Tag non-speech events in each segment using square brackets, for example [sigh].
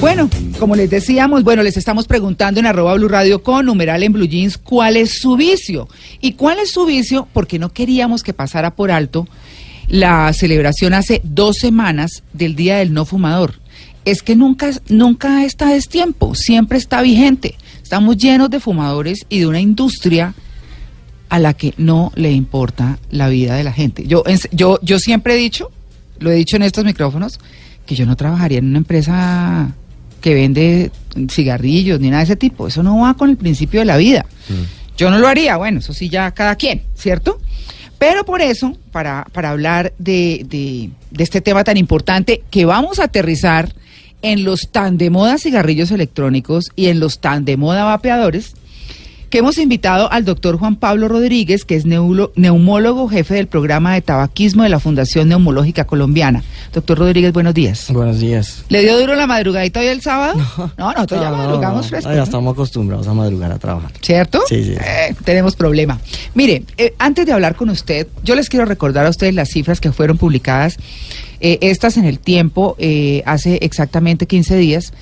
Bueno, como les decíamos, bueno, les estamos preguntando en arroba Blue Radio con numeral en Blue Jeans cuál es su vicio. ¿Y cuál es su vicio? Porque no queríamos que pasara por alto la celebración hace dos semanas del Día del No Fumador. Es que nunca, nunca está destiempo, siempre está vigente. Estamos llenos de fumadores y de una industria a la que no le importa la vida de la gente. Yo, yo, yo siempre he dicho, lo he dicho en estos micrófonos, que yo no trabajaría en una empresa que vende cigarrillos ni nada de ese tipo. Eso no va con el principio de la vida. Mm. Yo no lo haría, bueno, eso sí ya cada quien, ¿cierto? Pero por eso, para, para hablar de, de, de este tema tan importante que vamos a aterrizar en los tan de moda cigarrillos electrónicos y en los tan de moda vapeadores, que hemos invitado al doctor Juan Pablo Rodríguez, que es neumólogo jefe del programa de tabaquismo de la Fundación Neumológica Colombiana. Doctor Rodríguez, buenos días. Buenos días. ¿Le dio duro la madrugadita hoy el sábado? No, no nosotros ya madrugamos fresco. ya estamos acostumbrados a madrugar a trabajar. ¿Cierto? Sí, sí. Eh, tenemos problema. Mire, eh, antes de hablar con usted, yo les quiero recordar a ustedes las cifras que fueron publicadas, eh, estas en el tiempo, hace exactamente 15 días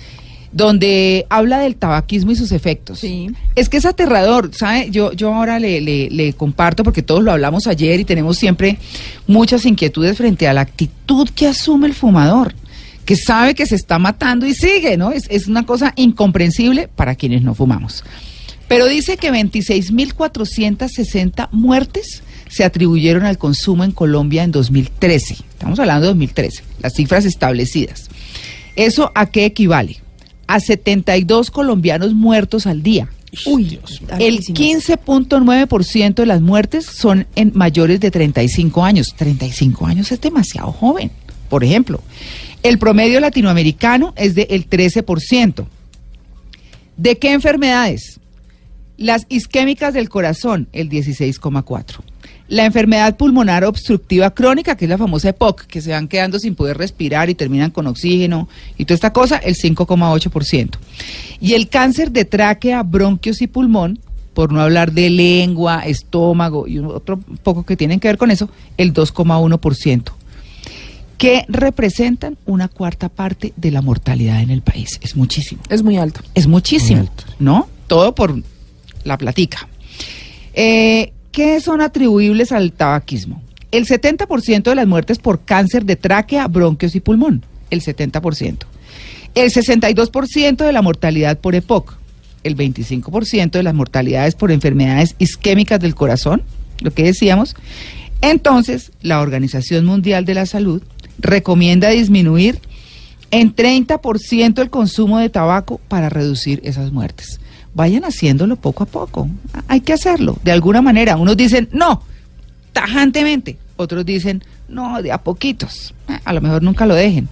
donde habla del tabaquismo y sus efectos. Sí. Es que es aterrador, ¿sabe? Yo, yo ahora le, le, comparto, porque todos lo hablamos ayer y tenemos siempre muchas inquietudes frente a la actitud que asume el fumador, que sabe que se está matando y sigue, ¿no? Es, es una cosa incomprensible para quienes no fumamos. Pero dice que 26.460 muertes se atribuyeron al consumo en Colombia en 2013. Estamos hablando de 2013, las cifras establecidas. ¿Eso a qué equivale? A 72 colombianos muertos al día. Uy, el 15.9% de las muertes son en mayores de 35 años. 35 años es demasiado joven. Por ejemplo, el promedio latinoamericano es del 13%. ¿De qué enfermedades? Las isquémicas del corazón, el 16,4%. La enfermedad pulmonar obstructiva crónica, que es la famosa EPOC, que se van quedando sin poder respirar y terminan con oxígeno y toda esta cosa, el 5,8%. Y el cáncer de tráquea, bronquios y pulmón, por no hablar de lengua, estómago y otro poco que tienen que ver con eso, el 2,1%, que representan una cuarta parte de la mortalidad en el país. Es muchísimo. Es muy alto. Es muchísimo, ¿no? Todo por la platica. Eh, ¿Qué son atribuibles al tabaquismo? El 70% de las muertes por cáncer de tráquea, bronquios y pulmón. El 70%. El 62% de la mortalidad por EPOC. El 25% de las mortalidades por enfermedades isquémicas del corazón. Lo que decíamos. Entonces, la Organización Mundial de la Salud recomienda disminuir en 30% el consumo de tabaco para reducir esas muertes vayan haciéndolo poco a poco. Hay que hacerlo, de alguna manera. Unos dicen, no, tajantemente. Otros dicen, no, de a poquitos. Eh, a lo mejor nunca lo dejen.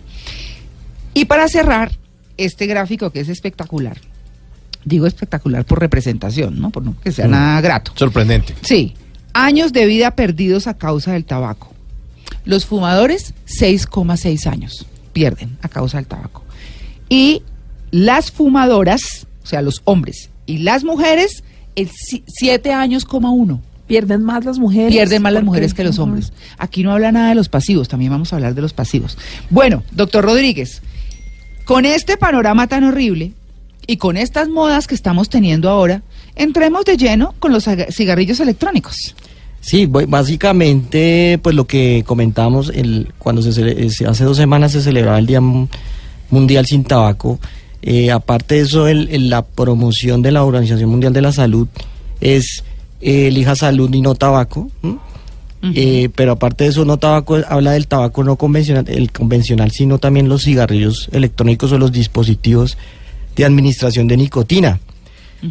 Y para cerrar, este gráfico que es espectacular. Digo espectacular por representación, ¿no? Por no que sea mm. nada grato. Sorprendente. Sí. Años de vida perdidos a causa del tabaco. Los fumadores, 6,6 años pierden a causa del tabaco. Y las fumadoras, o sea, los hombres y las mujeres, el siete años, coma uno. Pierden más las mujeres. Pierden más las mujeres que los hombres. Aquí no habla nada de los pasivos, también vamos a hablar de los pasivos. Bueno, doctor Rodríguez, con este panorama tan horrible y con estas modas que estamos teniendo ahora, entremos de lleno con los cigarrillos electrónicos. Sí, básicamente, pues lo que comentamos, el, cuando se, hace dos semanas se celebraba el Día Mundial sin Tabaco, eh, aparte de eso, el, la promoción de la Organización Mundial de la Salud es eh, elija salud y no tabaco. Eh, pero aparte de eso, no tabaco habla del tabaco no convencional, el convencional, sino también los cigarrillos electrónicos o los dispositivos de administración de nicotina.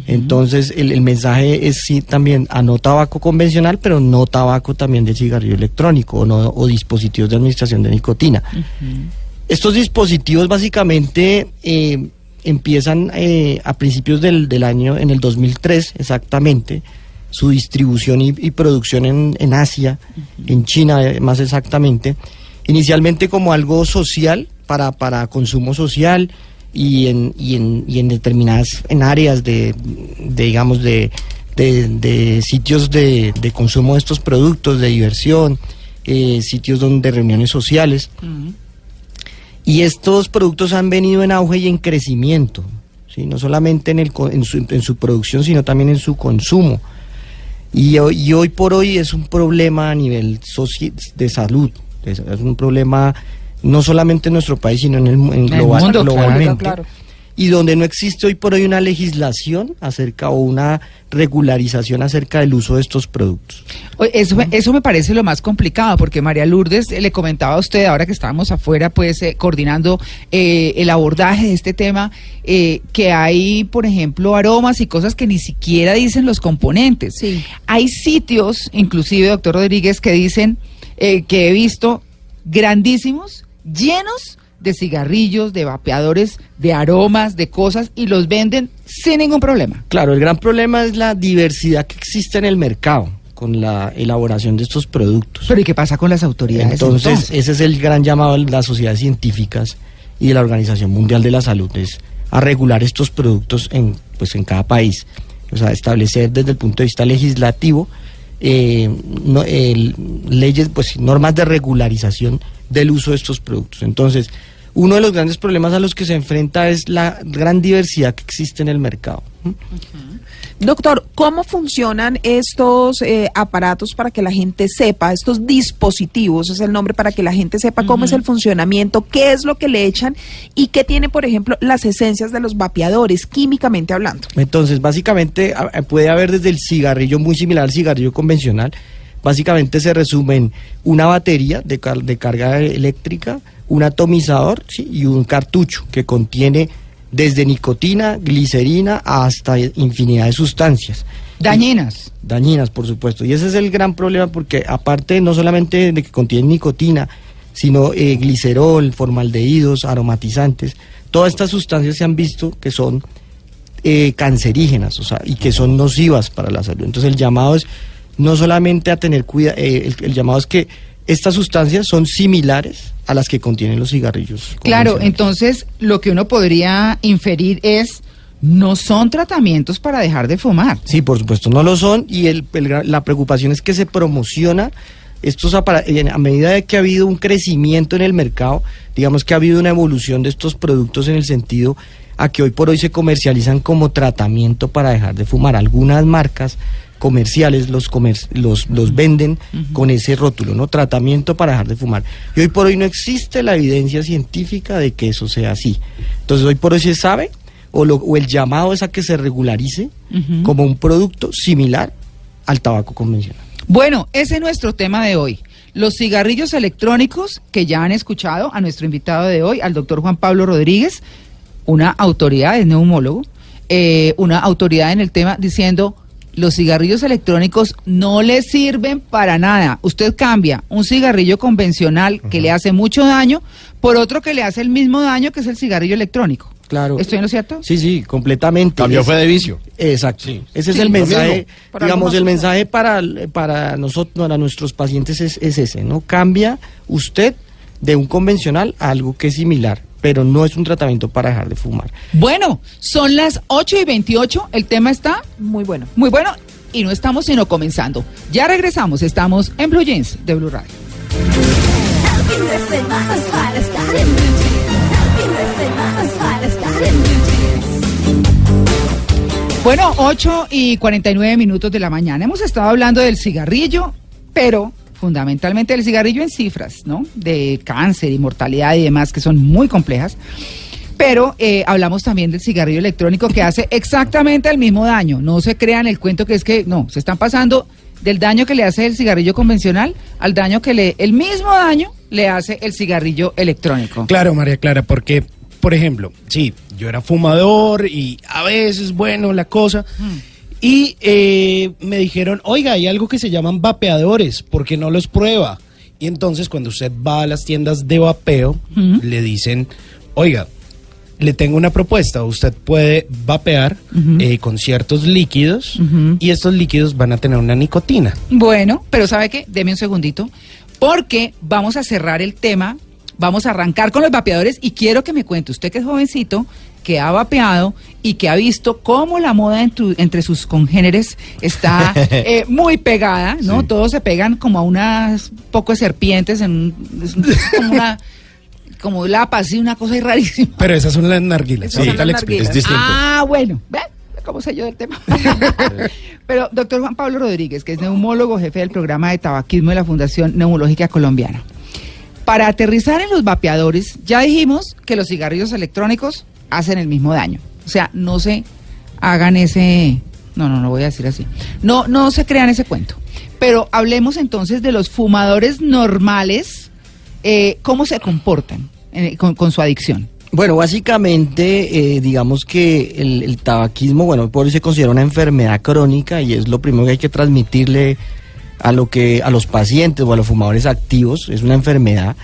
Entonces, el, mensaje es sí también a no tabaco convencional, pero no tabaco también de cigarrillo electrónico o, no, o dispositivos de administración de nicotina. Estos dispositivos básicamente eh, empiezan eh, a principios del, del, año, en el 2003 exactamente, su distribución y, producción en, en Asia, en China eh, más exactamente, inicialmente como algo social, para, para consumo social y en, y en, y en determinadas en áreas de, digamos, de, de, sitios de, de, consumo de estos productos, de diversión, eh, sitios donde reuniones sociales. Y estos productos han venido en auge y en crecimiento, ¿sí? no solamente en, el, en, su, en su producción, sino también en su consumo. Y hoy, y hoy por hoy es un problema a nivel de salud, es, un problema no solamente en nuestro país, sino en el en global, mundo, globalmente. Claro, y donde no existe hoy por hoy una legislación acerca o una regularización acerca del uso de estos productos. Eso, eso me parece lo más complicado, porque María Lourdes le comentaba a usted, ahora que estábamos afuera, pues eh, coordinando eh, el abordaje de este tema, eh, que hay, por ejemplo, aromas y cosas que ni siquiera dicen los componentes. Sí. Hay sitios, inclusive, doctor Rodríguez, que dicen que he visto grandísimos, llenos de cigarrillos, de vapeadores, de aromas, de cosas y los venden sin ningún problema. Claro, el gran problema es la diversidad que existe en el mercado con la elaboración de estos productos. Pero ¿y qué pasa con las autoridades? Entonces, ese es el gran llamado de las sociedades científicas y de la Organización Mundial de la Salud, es a regular estos productos en, pues, en cada país. O sea, establecer desde el punto de vista legislativo eh, leyes, pues normas de regularización del uso de estos productos. Entonces, uno de los grandes problemas a los que se enfrenta es la gran diversidad que existe en el mercado. Doctor, ¿cómo funcionan estos eh, aparatos para que la gente sepa, estos dispositivos, es el nombre para que la gente sepa cómo es el funcionamiento, qué es lo que le echan y qué tiene, por ejemplo, las esencias de los vapeadores, químicamente hablando? Entonces, básicamente puede haber desde el cigarrillo muy similar al cigarrillo convencional, básicamente se resume en una batería de, de carga eléctrica, un atomizador y un cartucho que contiene desde nicotina, glicerina hasta infinidad de sustancias. Dañinas. dañinas, por supuesto. Y ese es el gran problema porque aparte no solamente de que contiene nicotina, sino eh, glicerol, formaldehídos, aromatizantes, todas estas sustancias se han visto que son eh, cancerígenas o sea, y que son nocivas para la salud. Entonces el llamado es no solamente a tener cuidado, eh, el, llamado es que estas sustancias son similares a las que contienen los cigarrillos. Claro, entonces lo que uno podría inferir es no son tratamientos para dejar de fumar. Sí, por supuesto, no lo son y el, la preocupación es que se promociona estos a medida de que ha habido un crecimiento en el mercado, digamos que ha habido una evolución de estos productos en el sentido a que hoy por hoy se comercializan como tratamiento para dejar de fumar. Algunas marcas comerciales los, los, los venden con ese rótulo, ¿no? Tratamiento para dejar de fumar. Y hoy por hoy no existe la evidencia científica de que eso sea así. Entonces hoy por hoy se sabe, o, lo, o el llamado es a que se regularice como un producto similar al tabaco convencional. Bueno, ese es nuestro tema de hoy. Los cigarrillos electrónicos que ya han escuchado a nuestro invitado de hoy, al doctor Juan Pablo Rodríguez, una autoridad, es neumólogo, eh, una autoridad en el tema diciendo los cigarrillos electrónicos no le sirven para nada. Usted cambia un cigarrillo convencional que le hace mucho daño por otro que le hace el mismo daño que es el cigarrillo electrónico. Claro. ¿Estoy en lo cierto? Sí, sí, completamente. Cambio fue de vicio. Exacto. Ese es el mensaje, digamos, el mensaje para, para nosotros, para nuestros pacientes es, es ese, ¿no? Cambia usted de un convencional a algo que es similar pero no es un tratamiento para dejar de fumar. Bueno, son las 8 y 28, el tema está muy bueno. Muy bueno, y no estamos sino comenzando. Ya regresamos, estamos en Blue Jeans de Blue Radio. Bueno, 8 y 49 minutos de la mañana. Hemos estado hablando del cigarrillo, pero fundamentalmente el cigarrillo en cifras, ¿no? De cáncer y mortalidad y demás, que son muy complejas. Pero eh, hablamos también del cigarrillo electrónico que hace exactamente el mismo daño. No se crean el cuento que es que, no, se están pasando del daño que le hace el cigarrillo convencional al daño que le, el mismo daño le hace el cigarrillo electrónico. Claro, María Clara, porque, por ejemplo, sí, yo era fumador y a veces, bueno, la cosa. Mm. Y eh, me dijeron, oiga, hay algo que se llaman vapeadores, ¿por qué no los prueba? Y entonces cuando usted va a las tiendas de vapeo, le dicen, oiga, le tengo una propuesta, usted puede vapear eh, con ciertos líquidos y estos líquidos van a tener una nicotina. Bueno, pero ¿sabe qué? Deme un segundito, porque vamos a cerrar el tema, vamos a arrancar con los vapeadores y quiero que me cuente, usted que es jovencito, que ha vapeado y que ha visto cómo la moda entre sus congéneres está [laughs] eh, muy pegada, ¿no? Todos se pegan como a unas pocas serpientes, en como una como lapas y una cosa rarísima. Pero esas son las narguilas. Esas son Ahorita las le explico. narguilas. Es distinto. Ah, bueno, ¿ven? ¿Cómo sé yo del tema? [laughs] Pero, doctor Juan Pablo Rodríguez, que es neumólogo, jefe del programa de tabaquismo de la Fundación Neumológica Colombiana. Para aterrizar en los vapeadores, ya dijimos que los cigarrillos electrónicos hacen el mismo daño. O sea, no se hagan ese... No, no, no voy a decir así. No, no se crean ese cuento. Pero hablemos entonces de los fumadores normales, eh, cómo se comportan eh, con, con su adicción. Bueno, básicamente, eh, digamos que el, tabaquismo, bueno, por se considera una enfermedad crónica y es lo primero que hay que transmitirle a lo que a los pacientes o a los fumadores activos, es una enfermedad.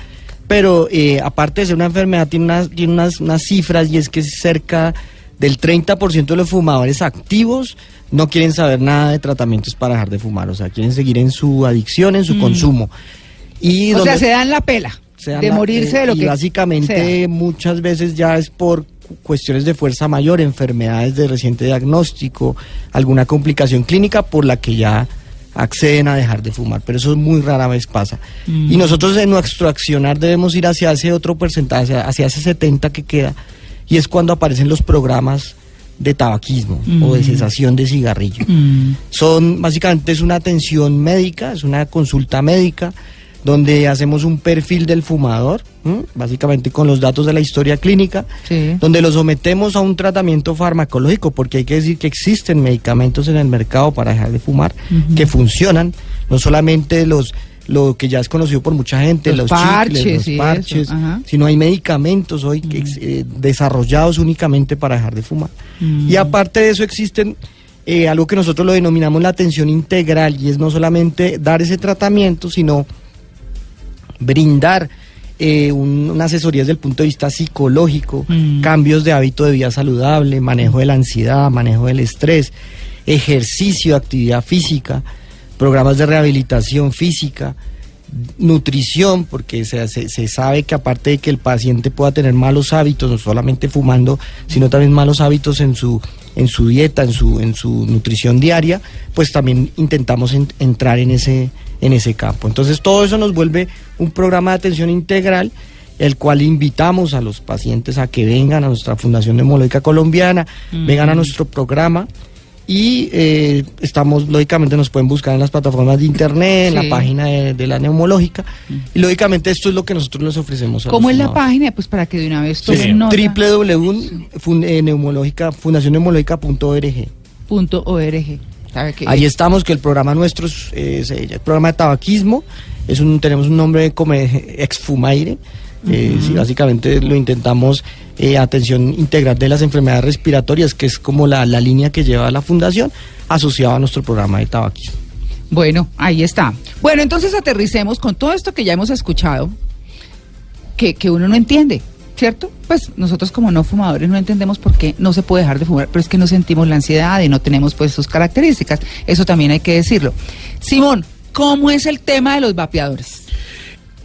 Pero eh, aparte de ser una enfermedad, tiene unas, tiene unas, unas cifras y es que cerca del 30% de los fumadores activos no quieren saber nada de tratamientos para dejar de fumar, o sea, quieren seguir en su adicción, en su consumo. Y o sea, se dan la pela dan de la- morirse eh, de lo y que básicamente sea. muchas veces ya es por cu- cuestiones de fuerza mayor, enfermedades de reciente diagnóstico, alguna complicación clínica por la que ya acceden a dejar de fumar, pero eso muy rara vez pasa. Mm. Y nosotros en nuestro accionar debemos ir hacia ese otro porcentaje, hacia, hacia ese 70 que queda, y es cuando aparecen los programas de tabaquismo o de Mm. cesación de cigarrillo. Mm. Son básicamente es una atención médica, es una consulta médica donde hacemos un perfil del fumador, ¿m? básicamente con los datos de la historia clínica, Sí. donde lo sometemos a un tratamiento farmacológico, porque hay que decir que existen medicamentos en el mercado para dejar de fumar que funcionan, no solamente los lo que ya es conocido por mucha gente, Los los, chicles, parches los eso, parches, sino hay medicamentos hoy que, eh, desarrollados únicamente para dejar de fumar. Y aparte de eso existen eh, algo que nosotros lo denominamos la atención integral y es no solamente dar ese tratamiento, sino brindar eh, un- una asesoría desde el punto de vista psicológico, Mm. cambios de hábito de vida saludable, manejo de la ansiedad, manejo del estrés, ejercicio, actividad física, programas de rehabilitación física, nutrición, porque se, se, se sabe que aparte de que el paciente pueda tener malos hábitos, no solamente fumando, sino también malos hábitos en su, en su dieta, en su, en su nutrición diaria, pues también intentamos en- entrar en ese, en ese campo. Entonces todo eso nos vuelve un programa de atención integral el cual invitamos a los pacientes a que vengan a nuestra Fundación Neumológica Colombiana, vengan a nuestro programa y eh, estamos, lógicamente nos pueden buscar en las plataformas de internet, en Sí. la página de, de la neumológica y lógicamente esto es lo que nosotros les ofrecemos. a ¿Cómo es la página? Pues para que de una vez tomen sí. nota. www.neumológica, fundacionneumológica.org. Punto org. ¿Sabe qué? Ahí estamos, que el programa nuestro es, es, eh, el programa de tabaquismo, es un, tenemos un nombre como exfumaire, eh, sí, básicamente lo intentamos eh, atención integral de las enfermedades respiratorias, que es como la, la línea que lleva la fundación, asociada a nuestro programa de tabaquismo. Bueno, ahí está. Bueno, entonces aterricemos con todo esto que ya hemos escuchado, que, que uno no entiende, ¿cierto? Pues nosotros como no fumadores no entendemos por qué no se puede dejar de fumar, pero es que no sentimos la ansiedad y no tenemos pues sus características. Eso también hay que decirlo. Simón, ¿cómo es el tema de los vapeadores?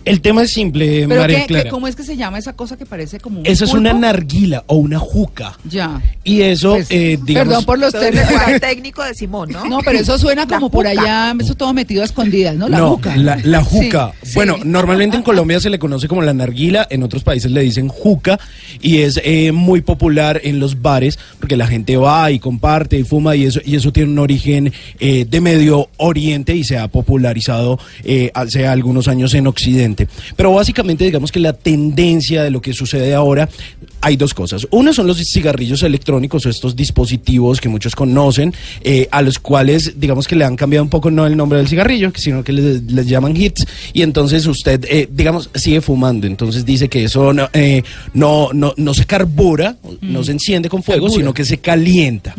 El tema es simple, ¿Pero María qué- Clara. qué- ¿Cómo es que se llama esa cosa que parece como un Eso es una narguila o una juca. Ya. Y eso, Pues, eh, digamos... Perdón por los términos. técnico de Simón, ¿no? No, pero eso suena como por allá, eso todo metido a escondidas, ¿no? La no, juca. La, la juca. Sí, bueno, sí. normalmente en Colombia se le conoce como la narguila, en otros países le dicen juca y es eh, muy popular en los bares porque la gente va y comparte y fuma y eso y eso tiene un origen eh, de Medio Oriente y se ha popularizado eh, hace algunos años en Occidente. Pero básicamente digamos que la tendencia de lo que sucede ahora hay dos cosas. Una son los cigarrillos electrónicos o estos dispositivos que muchos conocen, eh, a los cuales digamos que le han cambiado un poco no el nombre del cigarrillo, sino que les, les llaman hits y entonces usted eh, digamos sigue fumando. Entonces dice que eso no, eh, no, no, no se carbura, no se enciende con fuego, Carbura. sino que se calienta.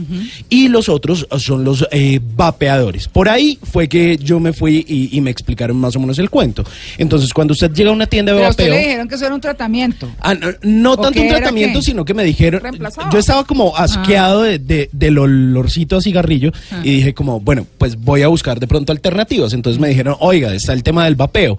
Y los otros son los eh, vapeadores. Por ahí fue que yo me fui y, y me explicaron más o menos el cuento. Entonces cuando usted llega a una tienda de Pero a usted vapeo... le dijeron que eso era un tratamiento. Ah, no, no ¿O tanto un tratamiento, sino que me dijeron. Yo estaba como asqueado de, de- del olorcito a cigarrillo Ah. y dije, como, bueno, pues voy a buscar de pronto alternativas. Entonces me dijeron, oiga, está el tema del vapeo.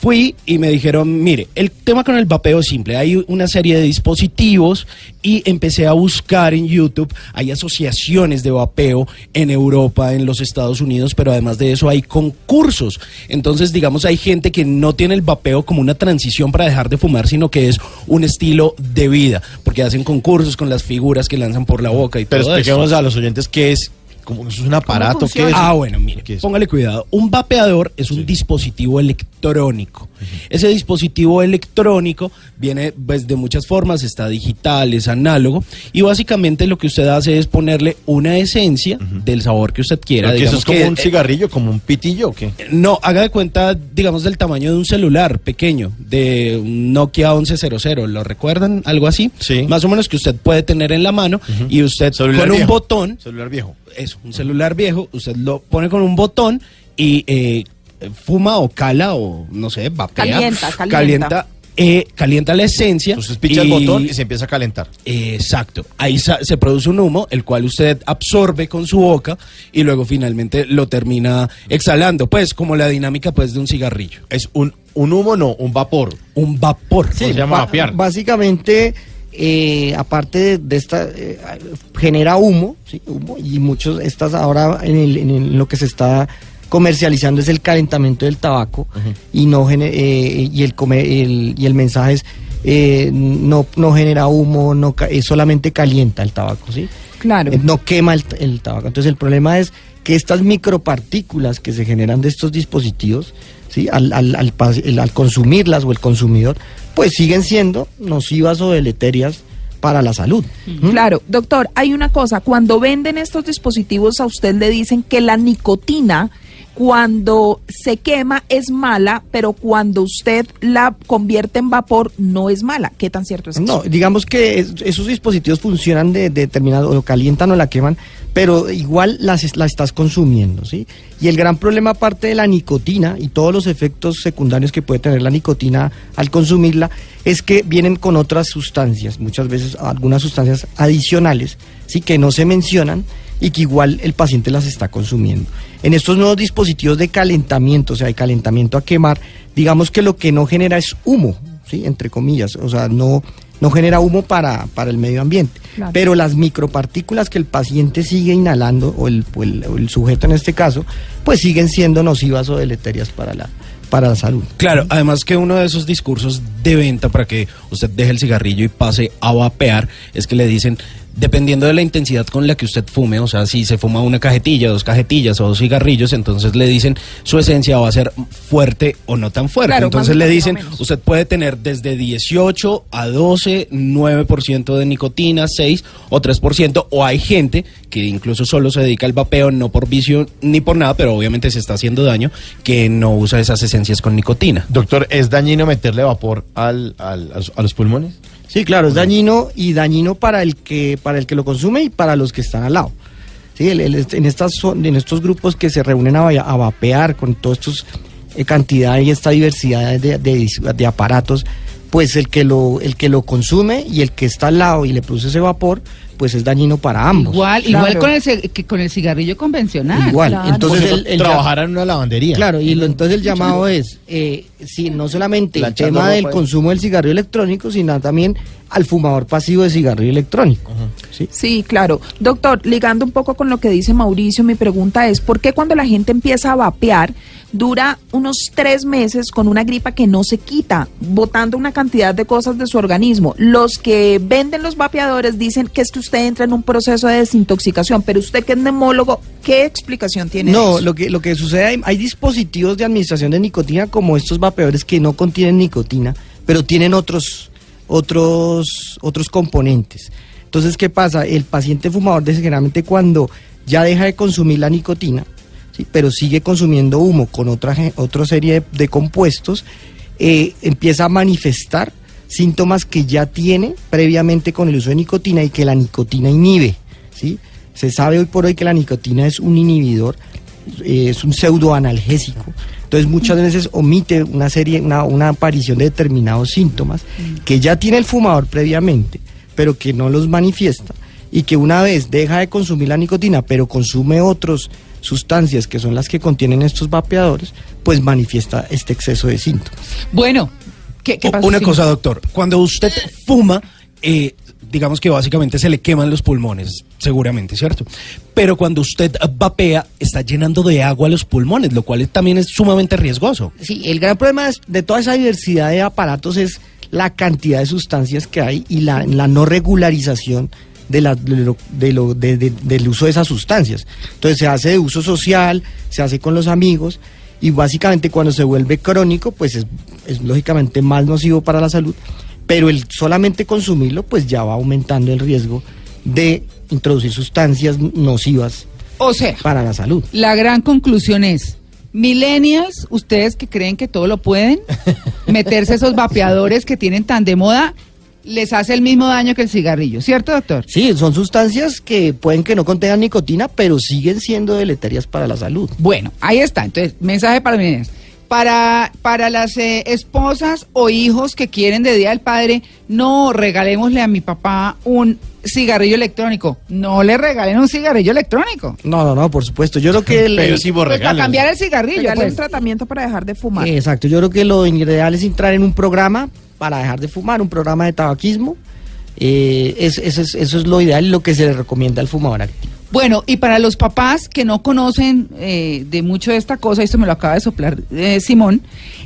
Fui y me dijeron, mire, el tema con el vapeo es simple, hay una serie de dispositivos y empecé a buscar en YouTube, hay asociaciones de vapeo en Europa, en los Estados Unidos, pero además de eso hay concursos. Entonces, digamos, hay gente que no tiene el vapeo como una transición para dejar de fumar, sino que es un estilo de vida, porque hacen concursos con las figuras que lanzan por la boca y Pero todo eso. expliquemos a los oyentes qué es, como es un aparato, qué es. Ah, bueno, mire, póngale cuidado. Un vapeador es un dispositivo electrónico. Ese dispositivo electrónico viene pues, de muchas formas, está digital, es análogo, y básicamente lo que usted hace es ponerle una esencia del sabor que usted quiera. Eso digamos es como que, un eh, cigarrillo, como un pitillo, ¿o qué? no, haga de cuenta, digamos, del tamaño de un celular pequeño, de un Nokia 1100, ¿lo recuerdan? Algo así. Sí. Más o menos que usted puede tener en la mano y usted Celular con un botón Celular viejo. Eso, un celular viejo, usted lo pone con un botón y eh, fuma o cala o no sé, vapea. Calienta, calienta. Calienta, eh, calienta la esencia. Entonces picha el botón y se empieza a calentar. eh, Exacto, ahí se produce un humo, el cual usted absorbe con su boca y luego finalmente lo termina exhalando, pues como la dinámica pues de un cigarrillo, Es un, un humo, no, un vapor. un vapor. se llama vapear. Básicamente, eh, aparte de, de esta, eh, genera humo, ¿sí? humo, y muchos, estas ahora en, el- en el- lo que se está comercializando es el calentamiento del tabaco y no gene- eh, y el, come- el- y el mensaje es eh, no, no genera humo, no eh, solamente calienta el tabaco, ¿sí? Claro. Eh, no quema el, el tabaco. Entonces el problema es que estas micropartículas que se generan de estos dispositivos, ¿sí? al, al, al consumirlas o el consumidor, pues siguen siendo nocivas o deleterias para la salud. ¿Mm? Claro, doctor, hay una cosa, cuando venden estos dispositivos a usted le dicen que la nicotina cuando se quema es mala, pero cuando usted la convierte en vapor no es mala. ¿Qué tan cierto es eso? No, digamos que es- esos dispositivos funcionan de, de determinado, o calientan o la queman, pero igual las, la estás consumiendo, ¿sí? Y el gran problema, aparte de la nicotina y todos los efectos secundarios que puede tener la nicotina al consumirla, es que vienen con otras sustancias, muchas veces algunas sustancias adicionales, ¿sí? Que no se mencionan y que igual el paciente las está consumiendo. En estos nuevos dispositivos de calentamiento, o sea, de calentamiento a quemar, digamos que lo que no genera es humo, ¿sí? entre comillas, o sea, no, no genera humo para, para el medio ambiente. Claro. Pero las micropartículas que el paciente sigue inhalando, o el, o el- o el sujeto en este caso, pues siguen siendo nocivas o deleterias para la, para la salud. Claro, además que uno de esos discursos de venta para que usted deje el cigarrillo y pase a vapear es que le dicen, dependiendo de la intensidad con la que usted fume, o sea, si se fuma una cajetilla, dos cajetillas o dos cigarrillos, entonces le dicen su esencia va a ser fuerte o no tan fuerte. Claro, entonces le dicen, usted puede tener desde 18 a 12, 9% de nicotina, 6 o 3%, o hay gente que incluso solo se dedica al vapeo, no por vicio ni por nada, pero obviamente se está haciendo daño, que no usa esas esencias con nicotina. Doctor, ¿es dañino meterle vapor al, al- a los pulmones? Sí, claro, es dañino y dañino para el que para el que lo consume y para los que están al lado. Sí, el- el- en estas en estos grupos que se reúnen a, a vapear con todos estos eh, cantidad y esta diversidad de, de dis- de aparatos, pues el que lo el que lo consume y el que está al lado y le produce ese vapor, pues es dañino para ambos. Igual, Claro. igual con el, que con el cigarrillo convencional. Igual. claro. Entonces el, trabajara en una lavandería. Claro, y lo- entonces el llamado es, eh, si no solamente el tema del ropa. consumo del cigarrillo electrónico, sino también al fumador pasivo de cigarrillo electrónico. ¿sí? Sí, claro. Doctor, ligando un poco con lo que dice Mauricio, mi pregunta es, ¿por qué cuando la gente empieza a vapear dura unos tres meses con una gripa que no se quita, botando una cantidad de cosas de su organismo? Los que venden los vapeadores dicen que es que usted entra en un proceso de desintoxicación, pero usted que es neumólogo, ¿qué explicación tiene No, eso? lo que, lo que sucede, hay, hay dispositivos de administración de nicotina como estos vapeadores que no contienen nicotina, pero tienen otros, otros, otros componentes. Entonces, ¿qué pasa? El paciente fumador, generalmente cuando ya deja de consumir la nicotina, ¿sí? pero sigue consumiendo humo con otra, otra serie de, de compuestos, eh, empieza a manifestar síntomas que ya tiene previamente con el uso de nicotina y que la nicotina inhibe. ¿sí? Se sabe hoy por hoy que la nicotina es un inhibidor, eh, es un pseudoanalgésico. Entonces muchas veces omite una serie, una, una aparición de determinados síntomas que ya tiene el fumador previamente, pero que no los manifiesta y que una vez deja de consumir la nicotina, pero consume otras sustancias que son las que contienen estos vapeadores, pues manifiesta este exceso de síntomas. Bueno, ¿qué, qué pasa, Una cosa, doctor. Cuando usted fuma, eh, digamos que básicamente se le queman los pulmones, seguramente, ¿cierto? Pero cuando usted vapea, está llenando de agua los pulmones, lo cual también es sumamente riesgoso. Sí, el gran problema es- de toda esa diversidad de aparatos es la cantidad de sustancias que hay y la, la no regularización de la- de lo- de lo- de- de- del uso de esas sustancias. Entonces se hace de uso social, se hace con los amigos y básicamente cuando se vuelve crónico, pues es, es lógicamente más nocivo para la salud, pero el solamente consumirlo, pues ya va aumentando el riesgo de introducir sustancias nocivas O sea, para la salud. la gran conclusión es, millennials, ustedes que creen que todo lo pueden, [laughs] meterse esos vapeadores que tienen tan de moda, les hace el mismo daño que el cigarrillo, ¿cierto, doctor? Sí, son sustancias que pueden que no contengan nicotina, pero siguen siendo deleterias para la salud. Bueno, ahí está. Entonces, mensaje para millennials. Para, para las eh, esposas o hijos que quieren de Día del Padre, no regalémosle a mi papá un cigarrillo electrónico. No le regalen un cigarrillo electrónico. No, no, no, por supuesto. Yo creo que el- Pero sí, vos Pues para cambiar el cigarrillo. Regale pues. un tratamiento para dejar de fumar. Exacto, yo creo que lo ideal es entrar en un programa para dejar de fumar, un programa de tabaquismo. Eh, es- eso, es, eso es lo ideal y lo que se le recomienda al fumador activo. Bueno, y para los papás que no conocen eh, de mucho de esta cosa, esto me lo acaba de soplar eh, Simón,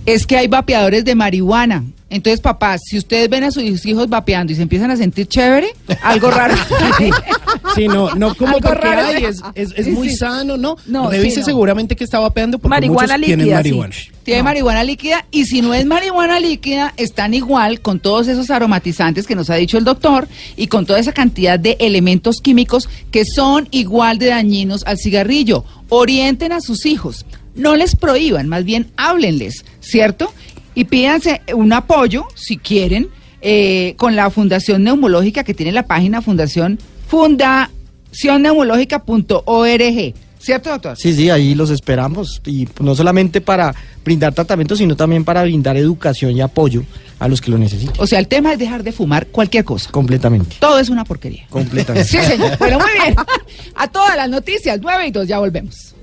es que hay vapeadores de marihuana. Entonces, papás, si ustedes ven a sus hijos vapeando y se empiezan a sentir chévere, algo raro. Sí, no, no como Algo porque raro. ay, es, es, es Sí, muy sí. sano, ¿no? No, Revise sí, no. seguramente que está vapeando porque Marihuana muchos tienen sí. marihuana. Tiene marihuana líquida y si no es marihuana líquida, están igual con todos esos aromatizantes que nos ha dicho el doctor y con toda esa cantidad de elementos químicos que son igual de dañinos al cigarrillo. Orienten a sus hijos, no les prohíban, más bien háblenles, ¿cierto? Y pídanse un apoyo, si quieren, eh, con la Fundación Neumológica que tiene la página Fundación fundacionneumológica.org. ¿Cierto, doctor? Sí, sí, ahí los esperamos y no solamente para brindar tratamiento, sino también para brindar educación y apoyo a los que lo necesitan. O sea, el tema es dejar de fumar cualquier cosa. Completamente. Todo es una porquería. Completamente. [laughs] Sí, señor. Bueno, muy bien. A todas las noticias, 9 y 2, ya volvemos.